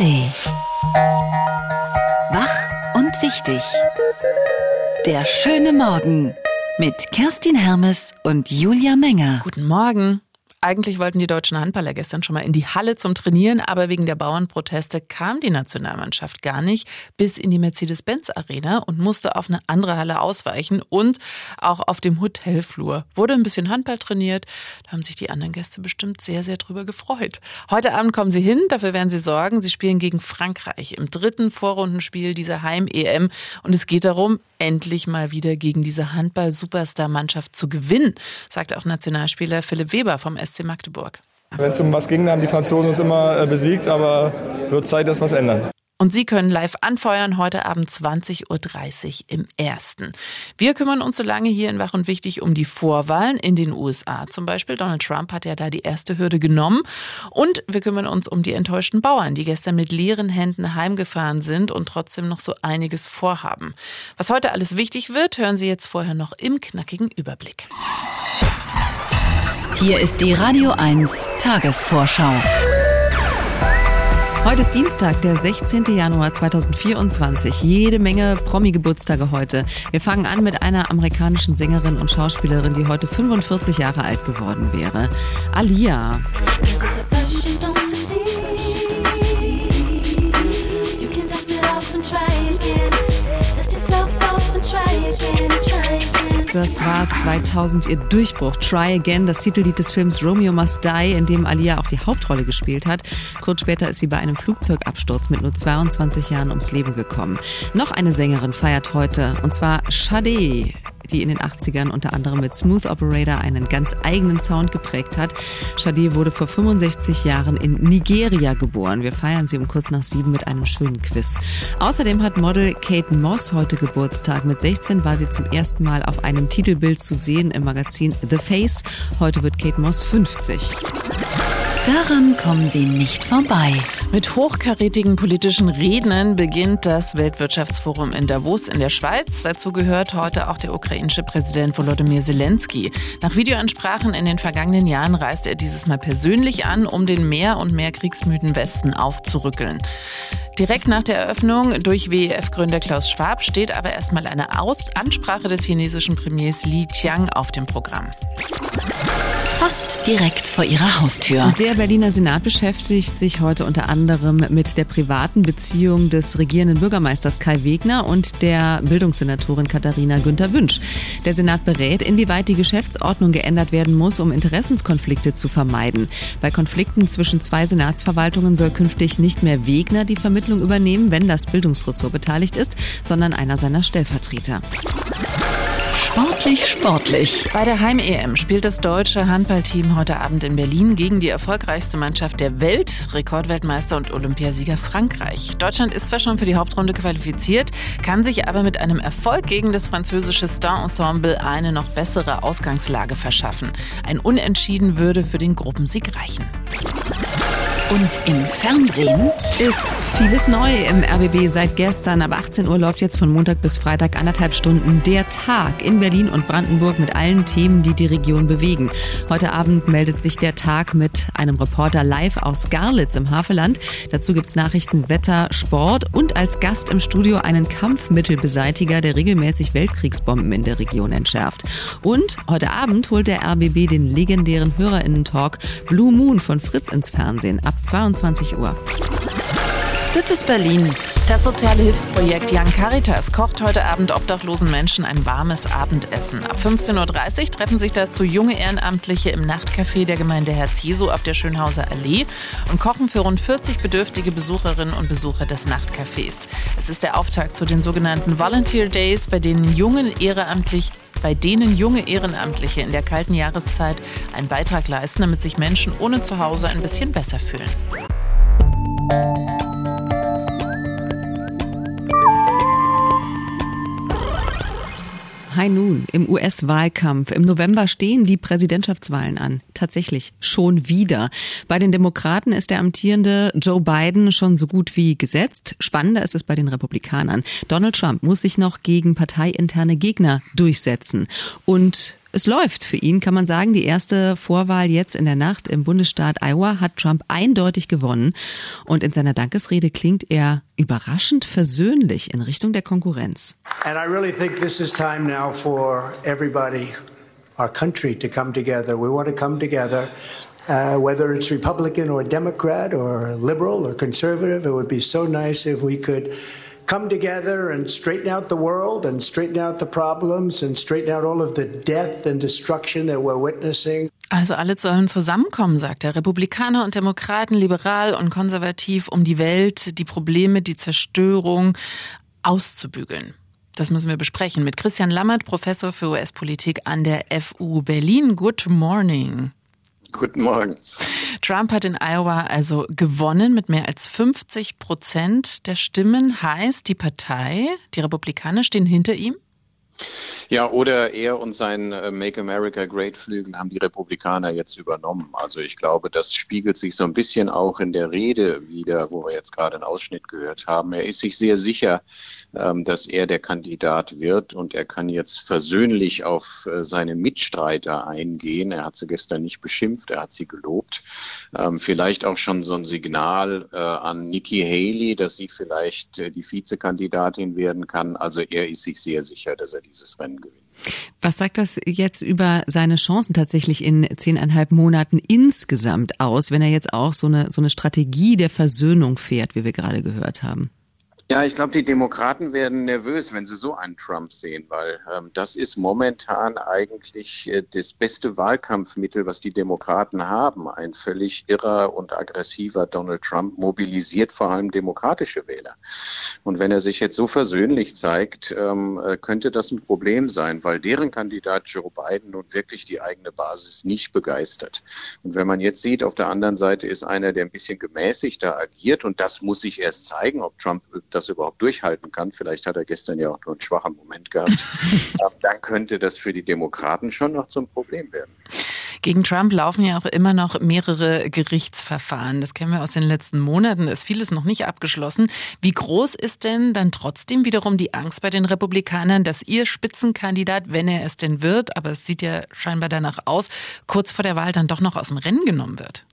ARD. Wach und wichtig. Der schöne Morgen mit Kerstin Hermes und Julia Menger. Guten Morgen. Eigentlich wollten die deutschen Handballer gestern schon mal in die Halle zum Trainieren, aber wegen der Bauernproteste kam die Nationalmannschaft gar nicht bis in die Mercedes-Benz-Arena und musste auf eine andere Halle ausweichen und auch auf dem Hotelflur. Wurde ein bisschen Handball trainiert, da haben sich die anderen Gäste bestimmt sehr, sehr drüber gefreut. Heute Abend kommen sie hin, dafür werden sie sorgen. Sie spielen gegen Frankreich im dritten Vorrundenspiel dieser Heim-EM und es geht darum, endlich mal wieder gegen diese Handball-Superstar-Mannschaft zu gewinnen, sagt auch Nationalspieler Philipp Weber vom SC Magdeburg. Wenn es um was ging, haben die Franzosen uns immer äh, besiegt, aber wird Zeit, dass was ändern. Und Sie können live anfeuern heute Abend 20.30 Uhr im Ersten. Wir kümmern uns so lange hier in Wach und Wichtig um die Vorwahlen in den USA. Zum Beispiel Donald Trump hat ja da die erste Hürde genommen. Und wir kümmern uns um die enttäuschten Bauern, die gestern mit leeren Händen heimgefahren sind und trotzdem noch so einiges vorhaben. Was heute alles wichtig wird, hören Sie jetzt vorher noch im knackigen Überblick. Hier ist die Radio 1 Tagesvorschau. Heute ist Dienstag, der 16. Januar 2024. Jede Menge Promi-Geburtstage heute. Wir fangen an mit einer amerikanischen Sängerin und Schauspielerin, die heute 45 Jahre alt geworden wäre. Alia. Das war 2000 ihr Durchbruch. Try Again, das Titellied des Films Romeo Must Die, in dem Alia auch die Hauptrolle gespielt hat. Kurz später ist sie bei einem Flugzeugabsturz mit nur 22 Jahren ums Leben gekommen. Noch eine Sängerin feiert heute, und zwar Sade die in den 80ern unter anderem mit Smooth Operator einen ganz eigenen Sound geprägt hat. Sade wurde vor 65 Jahren in Nigeria geboren. Wir feiern sie um kurz nach sieben mit einem schönen Quiz. Außerdem hat Model Kate Moss heute Geburtstag. Mit 16 war sie zum ersten Mal auf einem Titelbild zu sehen im Magazin The Face. Heute wird Kate Moss 50. Daran kommen Sie nicht vorbei. Mit hochkarätigen politischen Rednern beginnt das Weltwirtschaftsforum in Davos in der Schweiz. Dazu gehört heute auch der ukrainische Präsident Volodymyr Zelensky. Nach Videoansprachen in den vergangenen Jahren reist er dieses Mal persönlich an, um den mehr und mehr kriegsmüden Westen aufzurückeln. Direkt nach der Eröffnung durch WEF-Gründer Klaus Schwab steht aber erstmal eine Aus Ansprache des chinesischen Premiers Li Qiang auf dem Programm fast direkt vor ihrer Haustür. Der Berliner Senat beschäftigt sich heute unter anderem mit der privaten Beziehung des regierenden Bürgermeisters Kai Wegner und der Bildungssenatorin Katharina Günther Wünsch. Der Senat berät, inwieweit die Geschäftsordnung geändert werden muss, um Interessenskonflikte zu vermeiden. Bei Konflikten zwischen zwei Senatsverwaltungen soll künftig nicht mehr Wegner die Vermittlung übernehmen, wenn das Bildungsressort beteiligt ist, sondern einer seiner Stellvertreter. Sportlich, sportlich. Bei der Heim-EM spielt das deutsche Handballteam heute Abend in Berlin gegen die erfolgreichste Mannschaft der Welt, Rekordweltmeister und Olympiasieger Frankreich. Deutschland ist zwar schon für die Hauptrunde qualifiziert, kann sich aber mit einem Erfolg gegen das französische Star-Ensemble eine noch bessere Ausgangslage verschaffen. Ein Unentschieden würde für den Gruppensieg reichen. Und im Fernsehen ist vieles neu im RBB seit gestern. Ab 18 Uhr läuft jetzt von Montag bis Freitag anderthalb Stunden der Tag in Berlin und Brandenburg mit allen Themen, die die Region bewegen. Heute Abend meldet sich der Tag mit einem Reporter live aus Garlitz im Havelland. Dazu gibt's Nachrichten, Wetter, Sport und als Gast im Studio einen Kampfmittelbeseitiger, der regelmäßig Weltkriegsbomben in der Region entschärft. Und heute Abend holt der RBB den legendären Hörerinnen-Talk Blue Moon von Fritz ins Fernsehen. Ab 22 Uhr. Das ist Berlin. Das soziale Hilfsprojekt Young Caritas kocht heute Abend obdachlosen Menschen ein warmes Abendessen. Ab 15.30 Uhr treffen sich dazu junge Ehrenamtliche im Nachtcafé der Gemeinde Herz Jesu auf der Schönhauser Allee und kochen für rund 40 bedürftige Besucherinnen und Besucher des Nachtcafés. Es ist der Auftakt zu den sogenannten Volunteer Days, bei denen jungen ehrenamtlich bei denen junge Ehrenamtliche in der kalten Jahreszeit einen Beitrag leisten, damit sich Menschen ohne Zuhause ein bisschen besser fühlen. Hi nun, im US-Wahlkampf. Im November stehen die Präsidentschaftswahlen an. Tatsächlich schon wieder. Bei den Demokraten ist der amtierende Joe Biden schon so gut wie gesetzt. Spannender ist es bei den Republikanern. Donald Trump muss sich noch gegen parteiinterne Gegner durchsetzen. Und es läuft für ihn, kann man sagen. Die erste Vorwahl jetzt in der Nacht im Bundesstaat Iowa hat Trump eindeutig gewonnen. Und in seiner Dankesrede klingt er überraschend versöhnlich in Richtung der Konkurrenz. And I really think this is time now for everybody, our country to come together. We want to come together. Uh, whether it's Republican or Democrat or liberal or conservative, it would be so nice if we could come together and straighten out the world and straighten out the problems and straighten out all of the death and destruction that we're witnessing. Also alle sollen zusammenkommen, sagt er. Republikaner und Demokraten, liberal und konservativ, um die Welt, die Probleme, die Zerstörung auszubügeln. Das müssen wir besprechen mit Christian Lammert, Professor für US-Politik an der FU Berlin. Good morning. Guten Morgen. Trump hat in Iowa also gewonnen mit mehr als 50 Prozent der Stimmen. Heißt, die Partei, die Republikaner stehen hinter ihm? Ja, oder er und sein äh, Make America Great Flügel haben die Republikaner jetzt übernommen. Also ich glaube, das spiegelt sich so ein bisschen auch in der Rede wieder, wo wir jetzt gerade einen Ausschnitt gehört haben. Er ist sich sehr sicher, ähm, dass er der Kandidat wird und er kann jetzt versöhnlich auf äh, seine Mitstreiter eingehen. Er hat sie gestern nicht beschimpft, er hat sie gelobt. Ähm, vielleicht auch schon so ein Signal äh, an Nikki Haley, dass sie vielleicht die Vizekandidatin werden kann. Also er ist sich sehr sicher, dass er dieses Rennen. Was sagt das jetzt über seine Chancen tatsächlich in zehneinhalb Monaten insgesamt aus, wenn er jetzt auch so eine, so eine Strategie der Versöhnung fährt, wie wir gerade gehört haben? Ja, ich glaube, die Demokraten werden nervös, wenn sie so einen Trump sehen, weil ähm, das ist momentan eigentlich äh, das beste Wahlkampfmittel, was die Demokraten haben. Ein völlig irrer und aggressiver Donald Trump mobilisiert vor allem demokratische Wähler. Und wenn er sich jetzt so versöhnlich zeigt, ähm, äh, könnte das ein Problem sein, weil deren Kandidat Joe Biden nun wirklich die eigene Basis nicht begeistert. Und wenn man jetzt sieht, auf der anderen Seite ist einer, der ein bisschen gemäßigter agiert und das muss sich erst zeigen, ob Trump das das überhaupt durchhalten kann, vielleicht hat er gestern ja auch nur einen schwachen Moment gehabt, dann könnte das für die Demokraten schon noch zum Problem werden. Gegen Trump laufen ja auch immer noch mehrere Gerichtsverfahren. Das kennen wir aus den letzten Monaten. Ist vieles noch nicht abgeschlossen. Wie groß ist denn dann trotzdem wiederum die Angst bei den Republikanern, dass ihr Spitzenkandidat, wenn er es denn wird, aber es sieht ja scheinbar danach aus, kurz vor der Wahl dann doch noch aus dem Rennen genommen wird?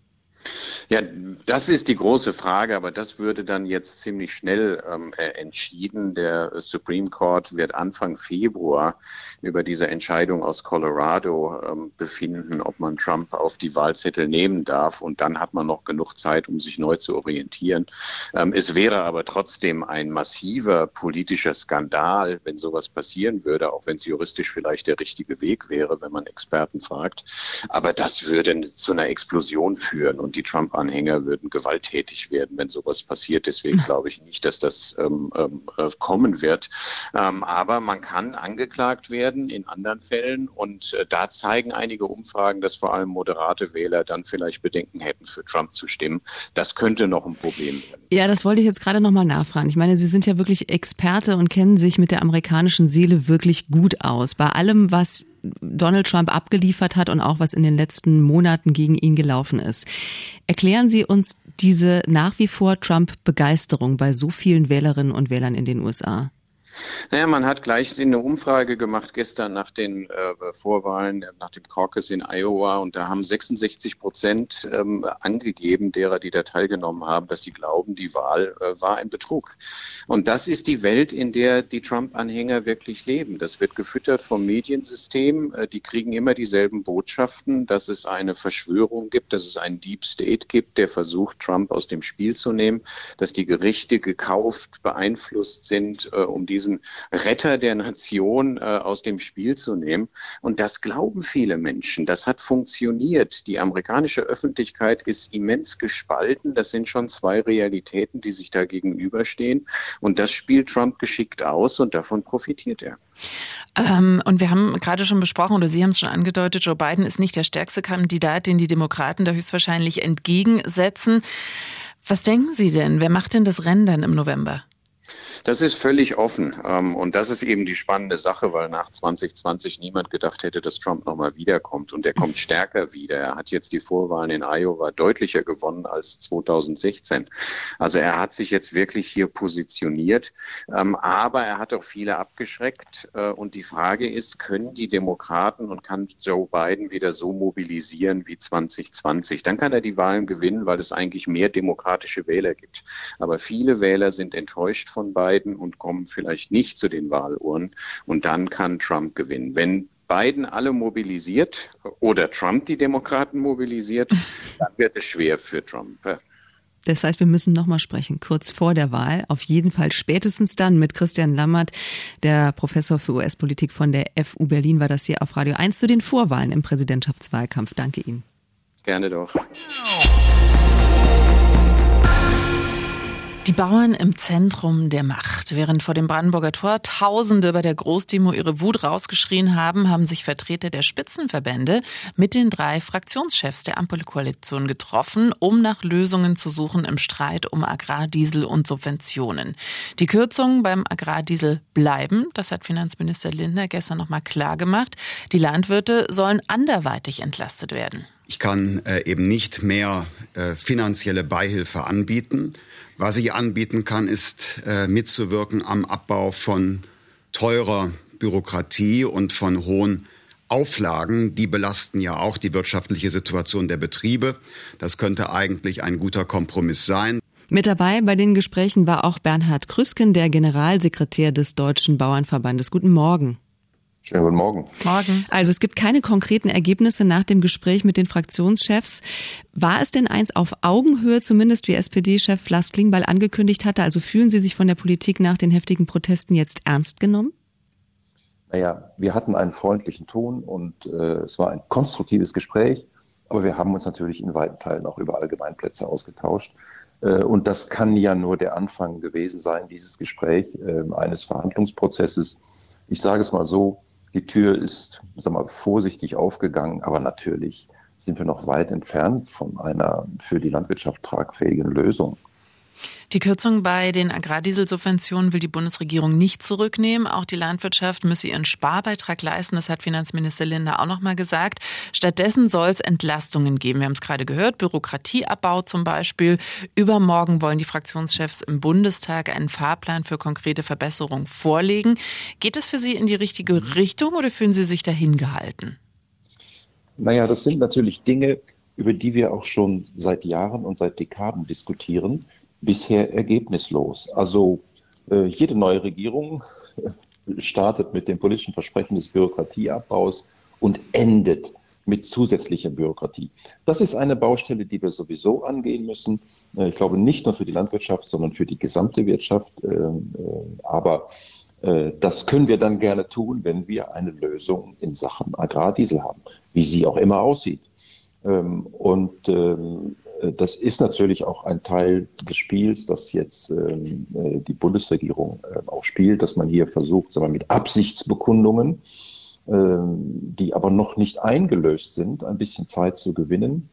Ja, das ist die große Frage, aber das würde dann jetzt ziemlich schnell ähm, äh, entschieden. Der Supreme Court wird Anfang Februar über diese Entscheidung aus Colorado ähm, befinden, ob man Trump auf die Wahlzettel nehmen darf. Und dann hat man noch genug Zeit, um sich neu zu orientieren. Ähm, es wäre aber trotzdem ein massiver politischer Skandal, wenn sowas passieren würde, auch wenn es juristisch vielleicht der richtige Weg wäre, wenn man Experten fragt. Aber das würde zu einer Explosion führen. Und die Trump-Anhänger würden gewalttätig werden, wenn sowas passiert. Deswegen glaube ich nicht, dass das ähm, ähm, äh, kommen wird. Ähm, aber man kann angeklagt werden in anderen Fällen und äh, da zeigen einige Umfragen, dass vor allem moderate Wähler dann vielleicht Bedenken hätten, für Trump zu stimmen. Das könnte noch ein Problem werden. Ja, das wollte ich jetzt gerade nochmal nachfragen. Ich meine, Sie sind ja wirklich Experte und kennen sich mit der amerikanischen Seele wirklich gut aus. Bei allem, was Donald Trump abgeliefert hat und auch was in den letzten Monaten gegen ihn gelaufen ist. Erklären Sie uns diese nach wie vor Trump-Begeisterung bei so vielen Wählerinnen und Wählern in den USA. Naja, man hat gleich eine Umfrage gemacht gestern nach den äh, Vorwahlen, nach dem Caucus in Iowa und da haben 66 Prozent ähm, angegeben, derer, die da teilgenommen haben, dass sie glauben, die Wahl äh, war ein Betrug. Und das ist die Welt, in der die Trump-Anhänger wirklich leben. Das wird gefüttert vom Mediensystem. Äh, die kriegen immer dieselben Botschaften, dass es eine Verschwörung gibt, dass es einen Deep State gibt, der versucht, Trump aus dem Spiel zu nehmen, dass die Gerichte gekauft, beeinflusst sind, äh, um diese diesen Retter der Nation äh, aus dem Spiel zu nehmen. Und das glauben viele Menschen. Das hat funktioniert. Die amerikanische Öffentlichkeit ist immens gespalten. Das sind schon zwei Realitäten, die sich da gegenüberstehen. Und das spielt Trump geschickt aus und davon profitiert er. Ähm, und wir haben gerade schon besprochen, oder Sie haben es schon angedeutet, Joe Biden ist nicht der stärkste Kandidat, den die Demokraten da höchstwahrscheinlich entgegensetzen. Was denken Sie denn? Wer macht denn das Rennen dann im November? Das ist völlig offen. Ähm, und das ist eben die spannende Sache, weil nach 2020 niemand gedacht hätte, dass Trump nochmal wiederkommt. Und er kommt stärker wieder. Er hat jetzt die Vorwahlen in Iowa deutlicher gewonnen als 2016. Also er hat sich jetzt wirklich hier positioniert. Ähm, aber er hat auch viele abgeschreckt. Äh, und die Frage ist, können die Demokraten und kann Joe Biden wieder so mobilisieren wie 2020? Dann kann er die Wahlen gewinnen, weil es eigentlich mehr demokratische Wähler gibt. Aber viele Wähler sind enttäuscht von Biden und kommen vielleicht nicht zu den Wahlurnen. Und dann kann Trump gewinnen. Wenn Biden alle mobilisiert oder Trump die Demokraten mobilisiert, dann wird es schwer für Trump. Das heißt, wir müssen nochmal sprechen, kurz vor der Wahl. Auf jeden Fall spätestens dann mit Christian Lammert, der Professor für US-Politik von der FU Berlin, war das hier auf Radio 1 zu den Vorwahlen im Präsidentschaftswahlkampf. Danke Ihnen. Gerne doch. Die Bauern im Zentrum der Macht. Während vor dem Brandenburger Tor Tausende bei der Großdemo ihre Wut rausgeschrien haben, haben sich Vertreter der Spitzenverbände mit den drei Fraktionschefs der Ampelkoalition getroffen, um nach Lösungen zu suchen im Streit um Agrardiesel und Subventionen. Die Kürzungen beim Agrardiesel bleiben. Das hat Finanzminister Lindner gestern nochmal klar gemacht. Die Landwirte sollen anderweitig entlastet werden. Ich kann äh, eben nicht mehr äh, finanzielle Beihilfe anbieten. Was ich anbieten kann, ist äh, mitzuwirken am Abbau von teurer Bürokratie und von hohen Auflagen, die belasten ja auch die wirtschaftliche Situation der Betriebe. Das könnte eigentlich ein guter Kompromiss sein. Mit dabei bei den Gesprächen war auch Bernhard Krüsken, der Generalsekretär des Deutschen Bauernverbandes. Guten Morgen. Schönen guten Morgen. Morgen. Also es gibt keine konkreten Ergebnisse nach dem Gespräch mit den Fraktionschefs. War es denn eins auf Augenhöhe, zumindest wie SPD-Chef Lars Klingbeil angekündigt hatte? Also fühlen Sie sich von der Politik nach den heftigen Protesten jetzt ernst genommen? Naja, wir hatten einen freundlichen Ton und äh, es war ein konstruktives Gespräch, aber wir haben uns natürlich in weiten Teilen auch über Allgemeinplätze ausgetauscht. Äh, und das kann ja nur der Anfang gewesen sein, dieses Gespräch äh, eines Verhandlungsprozesses. Ich sage es mal so, die Tür ist, sag mal, vorsichtig aufgegangen, aber natürlich sind wir noch weit entfernt von einer für die Landwirtschaft tragfähigen Lösung. Die Kürzung bei den Agrardieselsubventionen will die Bundesregierung nicht zurücknehmen. Auch die Landwirtschaft müsse ihren Sparbeitrag leisten. Das hat Finanzminister Lindner auch noch mal gesagt. Stattdessen soll es Entlastungen geben. Wir haben es gerade gehört. Bürokratieabbau zum Beispiel. Übermorgen wollen die Fraktionschefs im Bundestag einen Fahrplan für konkrete Verbesserungen vorlegen. Geht es für Sie in die richtige Richtung oder fühlen Sie sich dahin gehalten? Naja, das sind natürlich Dinge, über die wir auch schon seit Jahren und seit Dekaden diskutieren bisher ergebnislos. Also äh, jede neue Regierung äh, startet mit dem politischen Versprechen des Bürokratieabbaus und endet mit zusätzlicher Bürokratie. Das ist eine Baustelle, die wir sowieso angehen müssen. Äh, ich glaube nicht nur für die Landwirtschaft, sondern für die gesamte Wirtschaft. Ähm, aber das können wir dann gerne tun, wenn wir eine Lösung in Sachen Agrardiesel haben, wie sie auch immer aussieht. Ähm, und ähm, äh, das ist natürlich auch ein Teil des Spiels, das jetzt ähm, äh, die Bundesregierung äh, auch spielt, dass man hier versucht, sagen wir, mit Absichtsbekundungen, ähm, die aber noch nicht eingelöst sind, ein bisschen Zeit zu gewinnen.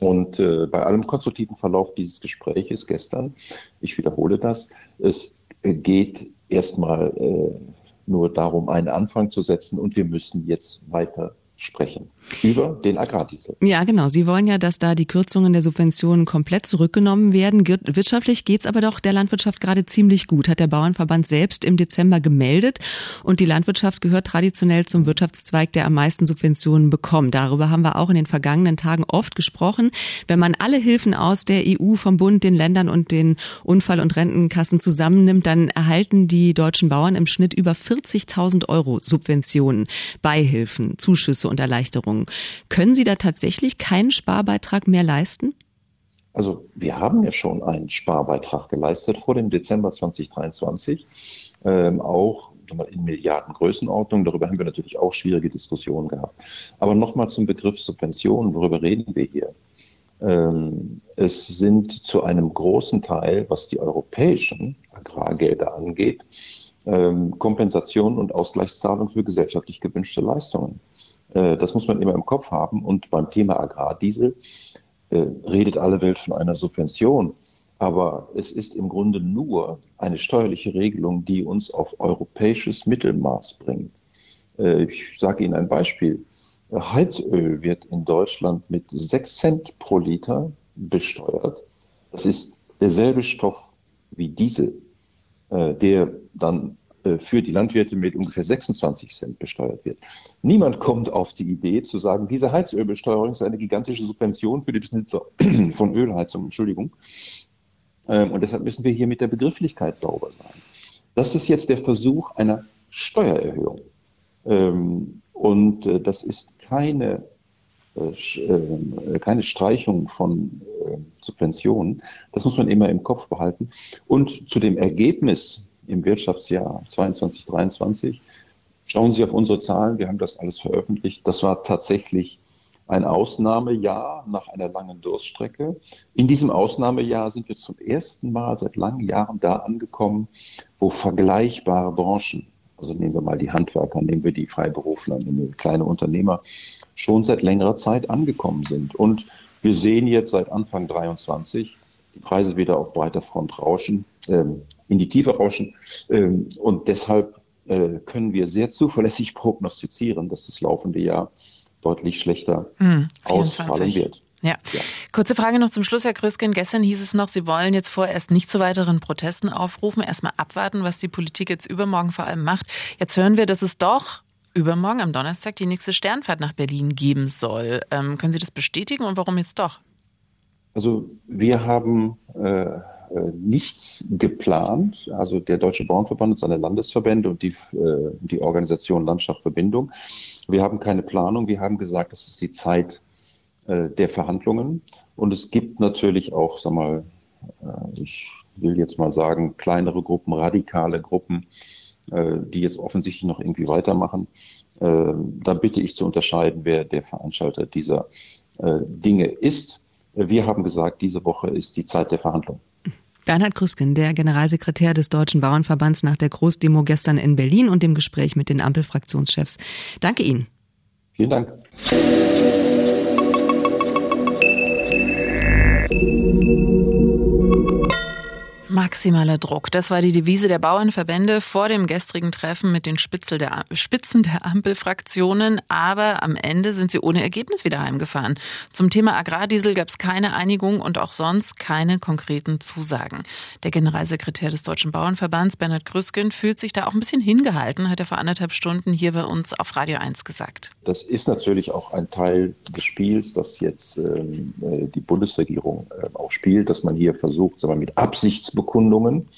Und äh, bei allem konstruktiven Verlauf dieses Gespräches gestern, ich wiederhole das, es geht erstmal äh, nur darum, einen Anfang zu setzen und wir müssen jetzt weiter sprechen über den Agrardiesel. Ja, genau. Sie wollen ja, dass da die Kürzungen der Subventionen komplett zurückgenommen werden. Wirtschaftlich geht's aber doch der Landwirtschaft gerade ziemlich gut, hat der Bauernverband selbst im Dezember gemeldet. Und die Landwirtschaft gehört traditionell zum Wirtschaftszweig, der am meisten Subventionen bekommt. Darüber haben wir auch in den vergangenen Tagen oft gesprochen. Wenn man alle Hilfen aus der EU, vom Bund, den Ländern und den Unfall- und Rentenkassen zusammennimmt, dann erhalten die deutschen Bauern im Schnitt über 40.000 Euro Subventionen, Beihilfen, Zuschüsse und Erleichterungen. Können Sie da tatsächlich keinen Sparbeitrag mehr leisten? Also wir haben ja schon einen Sparbeitrag geleistet vor dem Dezember 2023, ähm, auch in Milliardengrößenordnung. Darüber haben wir natürlich auch schwierige Diskussionen gehabt. Aber nochmal zum Begriff Subventionen, worüber reden wir hier? Ähm, es sind zu einem großen Teil, was die europäischen Agrargelder angeht, ähm, Kompensationen und Ausgleichszahlungen für gesellschaftlich gewünschte Leistungen. Äh, das muss man immer im Kopf haben. Und beim Thema Agrardiesel äh, redet alle Welt von einer Subvention. Aber es ist im Grunde nur eine steuerliche Regelung, die uns auf europäisches Mittelmaß bringt. Äh, ich sage Ihnen ein Beispiel. Heizöl wird in Deutschland mit 6 Cent pro Liter besteuert. Das ist derselbe Stoff wie Diesel, der dann für die Landwirte mit ungefähr 26 Cent besteuert wird. Niemand kommt auf die Idee zu sagen, diese Heizölbesteuerung ist eine gigantische Subvention für die Besitzer von Ölheizung, Entschuldigung. Ähm, und deshalb müssen wir hier mit der Begrifflichkeit sauber sein. Das ist jetzt der Versuch einer Steuererhöhung. Ähm, und äh, das ist keine, äh, keine Streichung von Subventionen. Das muss man immer im Kopf behalten. Und zu dem Ergebnis im Wirtschaftsjahr 22, 23. Schauen Sie auf unsere Zahlen, wir haben das alles veröffentlicht. Das war tatsächlich ein Ausnahmejahr nach einer langen Durststrecke. In diesem Ausnahmejahr sind wir zum ersten Mal seit langen Jahren da angekommen, wo vergleichbare Branchen, also nehmen wir mal die Handwerker, nehmen wir die Freiberufler, nehmen wir kleine Unternehmer, schon seit längerer Zeit angekommen sind. Und wir sehen jetzt seit Anfang 23 die Preise wieder auf breiter Front rauschen. Ähm, in die Tiefe rauschen. Ähm, und deshalb äh, können wir sehr zuverlässig prognostizieren, dass das laufende Jahr deutlich schlechter hm, ausfallen wird. Ja. ja. Kurze Frage noch zum Schluss, Herr Krösken. Gestern hieß es noch, Sie wollen jetzt vorerst nicht zu weiteren Protesten aufrufen, erstmal abwarten, was die Politik jetzt übermorgen vor allem macht. Jetzt hören wir, dass es doch übermorgen am Donnerstag die nächste Sternfahrt nach Berlin geben soll. Ähm, können Sie das bestätigen und warum jetzt doch? Also wir haben äh, äh, nichts geplant. Also der Deutsche Bauernverband und seine Landesverbände und die, äh, die Organisation Landschaft Verbindung. Wir haben keine Planung. Wir haben gesagt, es ist die Zeit äh, der Verhandlungen. Und es gibt natürlich auch, sag mal, ich will jetzt mal sagen, kleinere Gruppen, radikale Gruppen, die jetzt offensichtlich noch irgendwie weitermachen. Da bitte ich zu unterscheiden, wer der Veranstalter dieser Dinge ist. Wir haben gesagt, diese Woche ist die Zeit der Verhandlungen. Bernhard Krüsken, der Generalsekretär des Deutschen Bauernverbands nach der Großdemo gestern in Berlin und dem Gespräch mit den Ampelfraktionschefs. Danke Ihnen. Vielen Dank. Maximaler Druck. Das war die Devise der Bauernverbände vor dem gestrigen Treffen mit den der, Spitzen der Ampelfraktionen. Aber am Ende sind sie ohne Ergebnis wieder heimgefahren. Zum Thema Agrardiesel gab es keine Einigung und auch sonst keine konkreten Zusagen. Der Generalsekretär des Deutschen Bauernverbands, Bernhard Grüsken, fühlt sich da auch ein bisschen hingehalten, hat er vor anderthalb Stunden hier bei uns auf Radio 1 gesagt. Das ist natürlich auch ein Teil des Spiels, das jetzt ähm, äh, die Bundesregierung äh, auch spielt, dass man hier versucht, sagen wir, mit Absichtsbekundungen Bekundungen,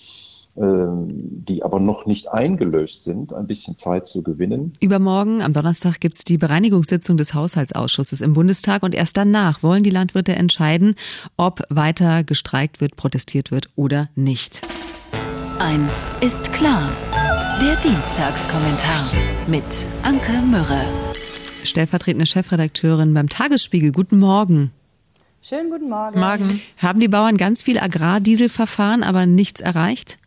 ähm, die aber noch nicht eingelöst sind, ein bisschen Zeit zu gewinnen. Übermorgen, am Donnerstag, gibt es die Bereinigungssitzung des Haushaltsausschusses im Bundestag und erst danach wollen die Landwirte entscheiden, ob weiter gestreikt wird, protestiert wird oder nicht. Eins ist klar. Der Dienstagskommentar mit Anke Mürre. Stellvertretende Chefredakteurin beim Tagesspiegel. Guten Morgen. Schönen guten Morgen. Morgen. Haben die Bauern ganz viel Agrardieselverfahren, aber nichts erreicht?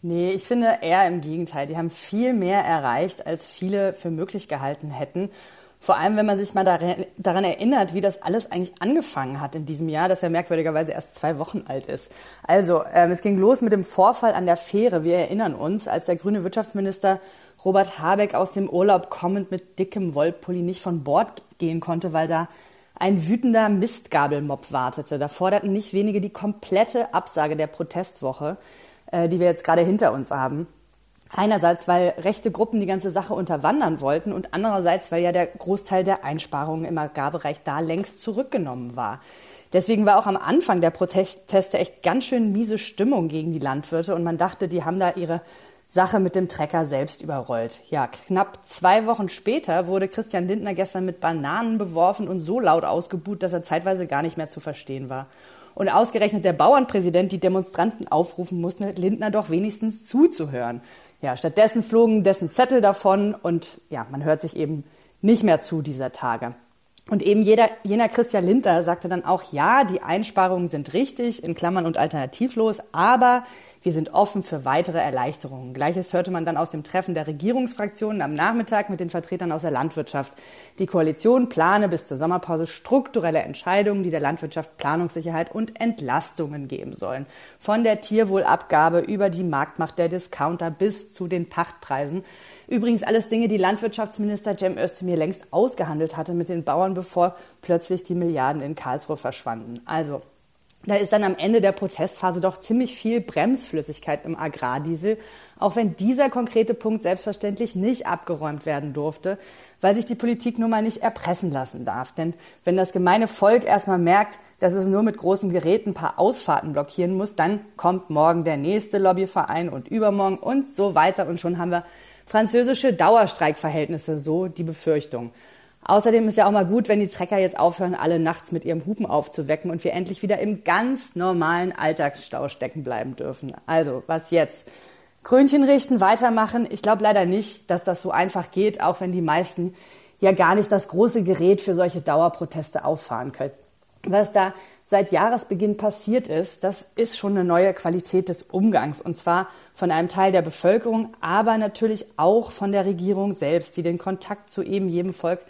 Nee, ich finde eher im Gegenteil. Die haben viel mehr erreicht, als viele für möglich gehalten hätten. Vor allem, wenn man sich mal daran erinnert, wie das alles eigentlich angefangen hat in diesem Jahr, das ja merkwürdigerweise erst zwei Wochen alt ist. Also, ähm, es ging los mit dem Vorfall an der Fähre. Wir erinnern uns, als der grüne Wirtschaftsminister Robert Habeck aus dem Urlaub kommend mit dickem Wollpulli nicht von Bord gehen konnte, weil da ein wütender Mistgabelmob wartete. Da forderten nicht wenige die komplette Absage der Protestwoche, äh, die wir jetzt gerade hinter uns haben. Einerseits, weil rechte Gruppen die ganze Sache unterwandern wollten und andererseits, weil ja der Großteil der Einsparungen im Agrarbereich da längst zurückgenommen war. Deswegen war auch am Anfang der Proteste echt ganz schön miese Stimmung gegen die Landwirte und man dachte, die haben da ihre Sache mit dem Trecker selbst überrollt. Ja, knapp zwei Wochen später wurde Christian Lindner gestern mit Bananen beworfen und so laut ausgebuht, dass er zeitweise gar nicht mehr zu verstehen war. Und ausgerechnet der Bauernpräsident die Demonstranten aufrufen musste, Lindner doch wenigstens zuzuhören. Ja, stattdessen flogen dessen Zettel davon und ja, man hört sich eben nicht mehr zu dieser Tage. Und eben jeder, jener Christian Lindner sagte dann auch, ja, die Einsparungen sind richtig, in Klammern und alternativlos, aber wir sind offen für weitere Erleichterungen. Gleiches hörte man dann aus dem Treffen der Regierungsfraktionen am Nachmittag mit den Vertretern aus der Landwirtschaft. Die Koalition plane bis zur Sommerpause strukturelle Entscheidungen, die der Landwirtschaft Planungssicherheit und Entlastungen geben sollen. Von der Tierwohlabgabe über die Marktmacht der Discounter bis zu den Pachtpreisen. Übrigens alles Dinge, die Landwirtschaftsminister Cem Özdemir längst ausgehandelt hatte mit den Bauern, bevor plötzlich die Milliarden in Karlsruhe verschwanden. Also, da ist dann am Ende der Protestphase doch ziemlich viel Bremsflüssigkeit im Agrardiesel, auch wenn dieser konkrete Punkt selbstverständlich nicht abgeräumt werden durfte, weil sich die Politik nun mal nicht erpressen lassen darf. Denn wenn das gemeine Volk erstmal merkt, dass es nur mit großem Gerät ein paar Ausfahrten blockieren muss, dann kommt morgen der nächste Lobbyverein und übermorgen und so weiter und schon haben wir französische Dauerstreikverhältnisse, so die Befürchtung. Außerdem ist ja auch mal gut, wenn die Trecker jetzt aufhören, alle nachts mit ihrem Hupen aufzuwecken und wir endlich wieder im ganz normalen Alltagsstau stecken bleiben dürfen. Also, was jetzt? Krönchen richten, weitermachen? Ich glaube leider nicht, dass das so einfach geht, auch wenn die meisten ja gar nicht das große Gerät für solche Dauerproteste auffahren können. Was da seit Jahresbeginn passiert ist, das ist schon eine neue Qualität des Umgangs. Und zwar von einem Teil der Bevölkerung, aber natürlich auch von der Regierung selbst, die den Kontakt zu eben jedem Volk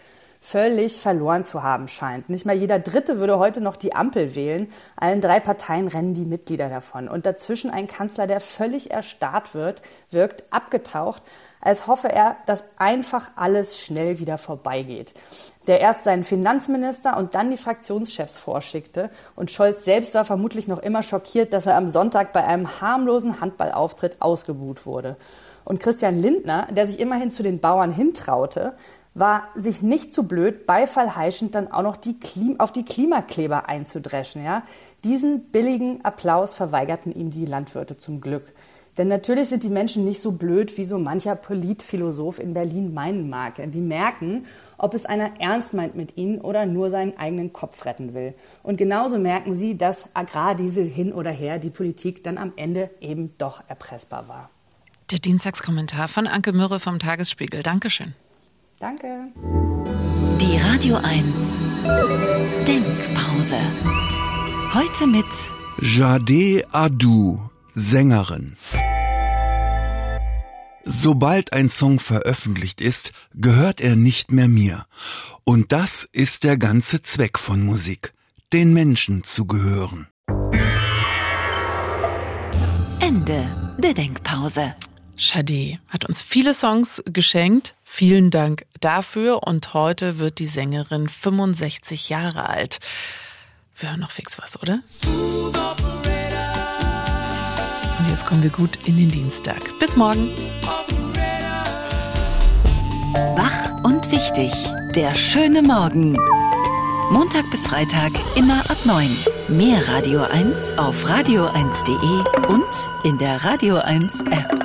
völlig verloren zu haben scheint. Nicht mal jeder Dritte würde heute noch die Ampel wählen. Allen drei Parteien rennen die Mitglieder davon. Und dazwischen ein Kanzler, der völlig erstarrt wird, wirkt abgetaucht, als hoffe er, dass einfach alles schnell wieder vorbeigeht. Der erst seinen Finanzminister und dann die Fraktionschefs vorschickte. Und Scholz selbst war vermutlich noch immer schockiert, dass er am Sonntag bei einem harmlosen Handballauftritt ausgebuht wurde. Und Christian Lindner, der sich immerhin zu den Bauern hintraute, war sich nicht zu blöd, beifallheischend dann auch noch die Klim auf die Klimakleber einzudreschen. Ja? Diesen billigen Applaus verweigerten ihm die Landwirte zum Glück. Denn natürlich sind die Menschen nicht so blöd, wie so mancher Politphilosoph in Berlin meinen mag. Die merken, ob es einer ernst meint mit ihnen oder nur seinen eigenen Kopf retten will. Und genauso merken sie, dass Agrardiesel hin oder her die Politik dann am Ende eben doch erpressbar war. Der Dienstagskommentar von Anke Mürre vom Tagesspiegel. Dankeschön. Danke. Die Radio 1 Denkpause. Heute mit Jade Adu, Sängerin. Sobald ein Song veröffentlicht ist, gehört er nicht mehr mir. Und das ist der ganze Zweck von Musik, den Menschen zu gehören. Ende der Denkpause. Shadi hat uns viele Songs geschenkt. Vielen Dank dafür. Und heute wird die Sängerin 65 Jahre alt. Wir hören noch fix was, oder? Und jetzt kommen wir gut in den Dienstag. Bis morgen. Wach und wichtig. Der schöne Morgen. Montag bis Freitag immer ab 9. Mehr Radio 1 auf radio1.de und in der Radio 1 App.